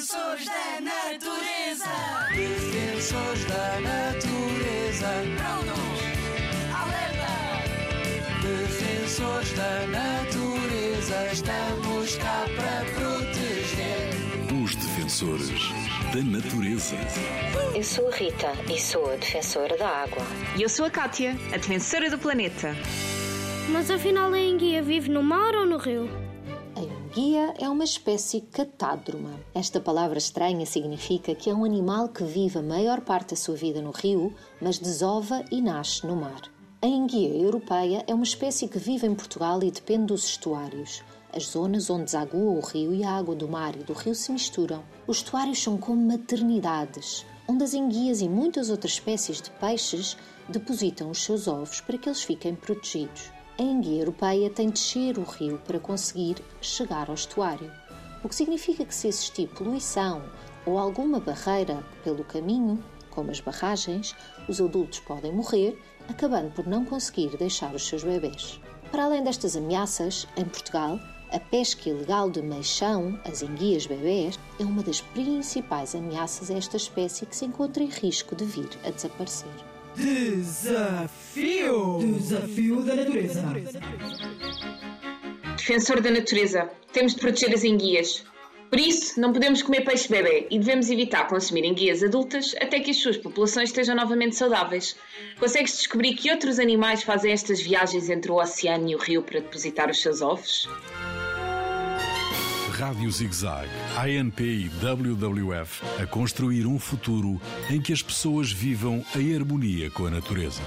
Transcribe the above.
Defensores da natureza. Defensores da natureza. Prontos. Alerta. Defensores da natureza. Estamos cá para proteger. Os defensores da natureza. Eu sou a Rita e sou a defensora da água. E eu sou a Kátia, a defensora do planeta. Mas afinal a enguia vive no mar ou no rio? A enguia é uma espécie catádroma. Esta palavra estranha significa que é um animal que vive a maior parte da sua vida no rio, mas desova e nasce no mar. A enguia europeia é uma espécie que vive em Portugal e depende dos estuários, as zonas onde desagua o rio e a água do mar e do rio se misturam. Os estuários são como maternidades, onde as enguias e muitas outras espécies de peixes depositam os seus ovos para que eles fiquem protegidos. A enguia europeia tem de descer o rio para conseguir chegar ao estuário, o que significa que se existir poluição ou alguma barreira pelo caminho, como as barragens, os adultos podem morrer, acabando por não conseguir deixar os seus bebés. Para além destas ameaças, em Portugal, a pesca ilegal de meixão, as enguias bebés, é uma das principais ameaças a esta espécie que se encontra em risco de vir a desaparecer. Desafio! Desafio da natureza. Defensor da natureza, temos de proteger as enguias. Por isso, não podemos comer peixe bebê e devemos evitar consumir enguias adultas até que as suas populações estejam novamente saudáveis. Consegues descobrir que outros animais fazem estas viagens entre o oceano e o rio para depositar os seus ovos? Rádio ZigZag, ANP e WWF a construir um futuro em que as pessoas vivam em harmonia com a natureza.